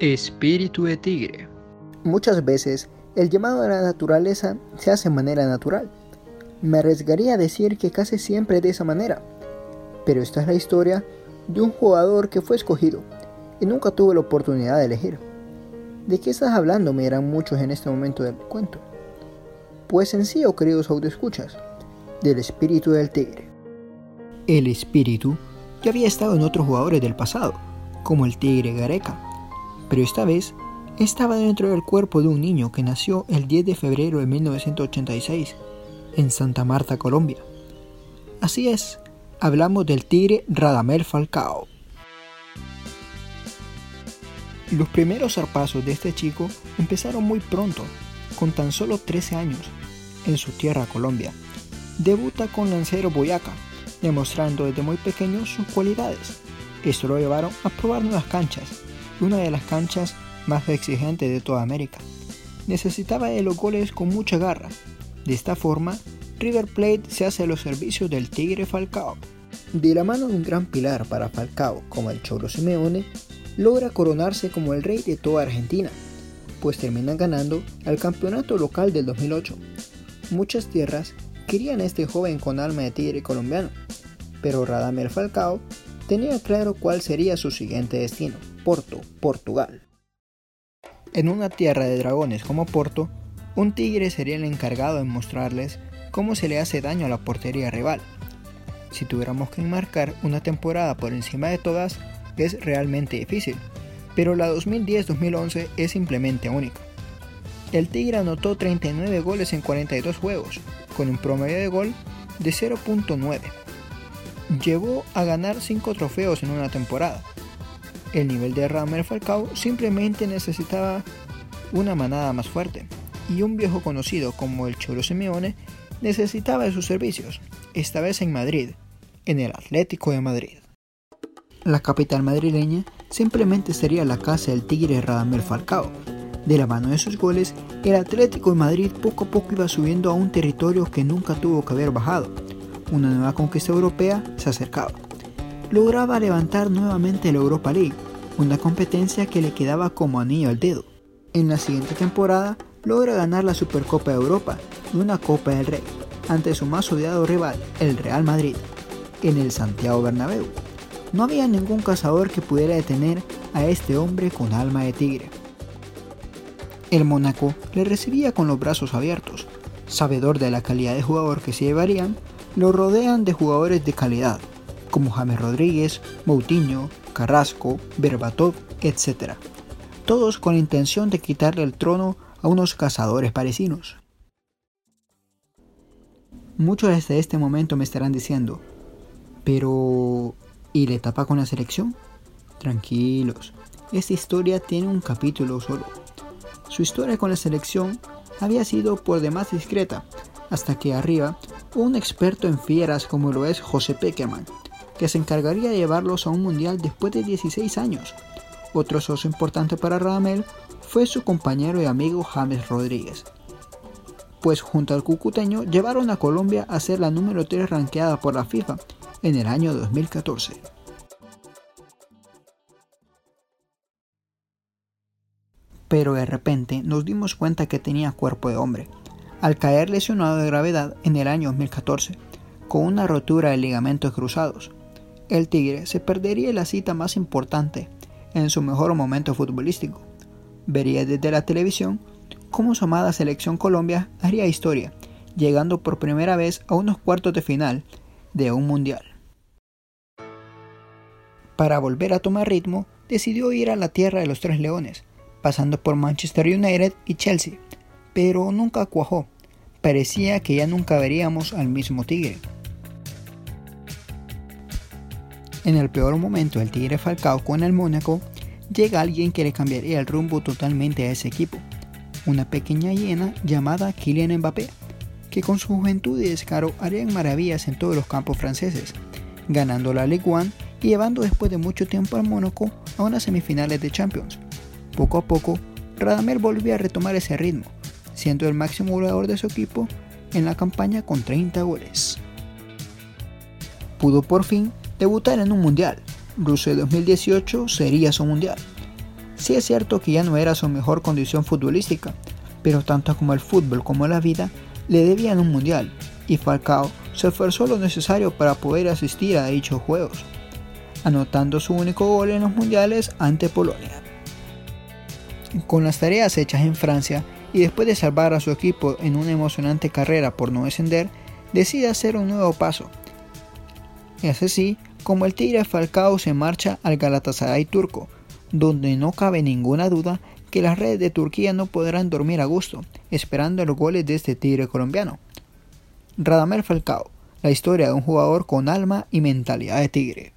Espíritu de tigre. Muchas veces el llamado a la naturaleza se hace de manera natural. Me arriesgaría a decir que casi siempre de esa manera. Pero esta es la historia de un jugador que fue escogido y nunca tuvo la oportunidad de elegir. ¿De qué estás hablando? Me dirán muchos en este momento del cuento. Pues sencillo, queridos autoescuchas, del espíritu del tigre. El espíritu ya había estado en otros jugadores del pasado, como el tigre Gareca, pero esta vez estaba dentro del cuerpo de un niño que nació el 10 de febrero de 1986 en Santa Marta, Colombia. Así es, hablamos del tigre Radamel Falcao. Los primeros zarpazos de este chico empezaron muy pronto, con tan solo 13 años, en su tierra Colombia. Debuta con Lancero Boyaca, demostrando desde muy pequeño sus cualidades. Esto lo llevaron a probar nuevas canchas, una de las canchas más exigentes de toda América. Necesitaba de los goles con mucha garra. De esta forma, River Plate se hace los servicios del Tigre Falcao. De la mano de un gran pilar para Falcao, como el Cholo Simeone, logra coronarse como el rey de toda Argentina, pues termina ganando al campeonato local del 2008. Muchas tierras querían a este joven con alma de tigre colombiano, pero Radamel Falcao tenía claro cuál sería su siguiente destino, Porto, Portugal. En una tierra de dragones como Porto, un tigre sería el encargado de mostrarles cómo se le hace daño a la portería rival. Si tuviéramos que enmarcar una temporada por encima de todas, es realmente difícil, pero la 2010-2011 es simplemente única. El Tigre anotó 39 goles en 42 juegos, con un promedio de gol de 0.9. Llevó a ganar 5 trofeos en una temporada. El nivel de Ramel Falcao simplemente necesitaba una manada más fuerte, y un viejo conocido como el Cholo Simeone necesitaba de sus servicios, esta vez en Madrid, en el Atlético de Madrid. La capital madrileña simplemente sería la casa del tigre Radamel Falcao. De la mano de sus goles, el Atlético de Madrid poco a poco iba subiendo a un territorio que nunca tuvo que haber bajado. Una nueva conquista europea se acercaba. Lograba levantar nuevamente la Europa League, una competencia que le quedaba como anillo al dedo. En la siguiente temporada logra ganar la Supercopa de Europa y una Copa del Rey ante su más odiado rival, el Real Madrid, en el Santiago Bernabéu. No había ningún cazador que pudiera detener a este hombre con alma de tigre. El Mónaco le recibía con los brazos abiertos. Sabedor de la calidad de jugador que se llevarían, lo rodean de jugadores de calidad, como James Rodríguez, Moutinho, Carrasco, Berbatov, etc. Todos con la intención de quitarle el trono a unos cazadores parisinos. Muchos desde este momento me estarán diciendo, pero ¿y la etapa con la selección? Tranquilos, esta historia tiene un capítulo solo. Su historia con la selección había sido por demás discreta, hasta que arriba un experto en fieras como lo es José Peckerman, que se encargaría de llevarlos a un mundial después de 16 años. Otro socio importante para Radamel fue su compañero y amigo James Rodríguez, pues junto al cucuteño llevaron a Colombia a ser la número 3 ranqueada por la FIFA en el año 2014. Pero de repente nos dimos cuenta que tenía cuerpo de hombre, al caer lesionado de gravedad en el año 2014, con una rotura de ligamentos cruzados. El Tigre se perdería la cita más importante en su mejor momento futbolístico. Vería desde la televisión cómo su amada selección Colombia haría historia, llegando por primera vez a unos cuartos de final de un mundial. Para volver a tomar ritmo, decidió ir a la tierra de los Tres Leones, pasando por Manchester United y Chelsea, pero nunca cuajó. Parecía que ya nunca veríamos al mismo Tigre. En el peor momento del Tigre Falcao con el Mónaco, llega alguien que le cambiaría el rumbo totalmente a ese equipo, una pequeña hiena llamada Kylian Mbappé, que con su juventud y descaro harían maravillas en todos los campos franceses, ganando la Ligue 1 y llevando después de mucho tiempo al Mónaco a unas semifinales de Champions. Poco a poco, Radamel volvió a retomar ese ritmo, siendo el máximo goleador de su equipo en la campaña con 30 goles. Pudo por fin debutar en un mundial. Rusia 2018 sería su mundial. Sí es cierto que ya no era su mejor condición futbolística, pero tanto como el fútbol como la vida le debían un mundial, y Falcao se esforzó lo necesario para poder asistir a dichos juegos, anotando su único gol en los mundiales ante Polonia. Con las tareas hechas en Francia y después de salvar a su equipo en una emocionante carrera por no descender, decide hacer un nuevo paso. Es así como el Tigre Falcao se marcha al Galatasaray turco, donde no cabe ninguna duda que las redes de Turquía no podrán dormir a gusto, esperando los goles de este Tigre colombiano. Radamel Falcao, la historia de un jugador con alma y mentalidad de tigre.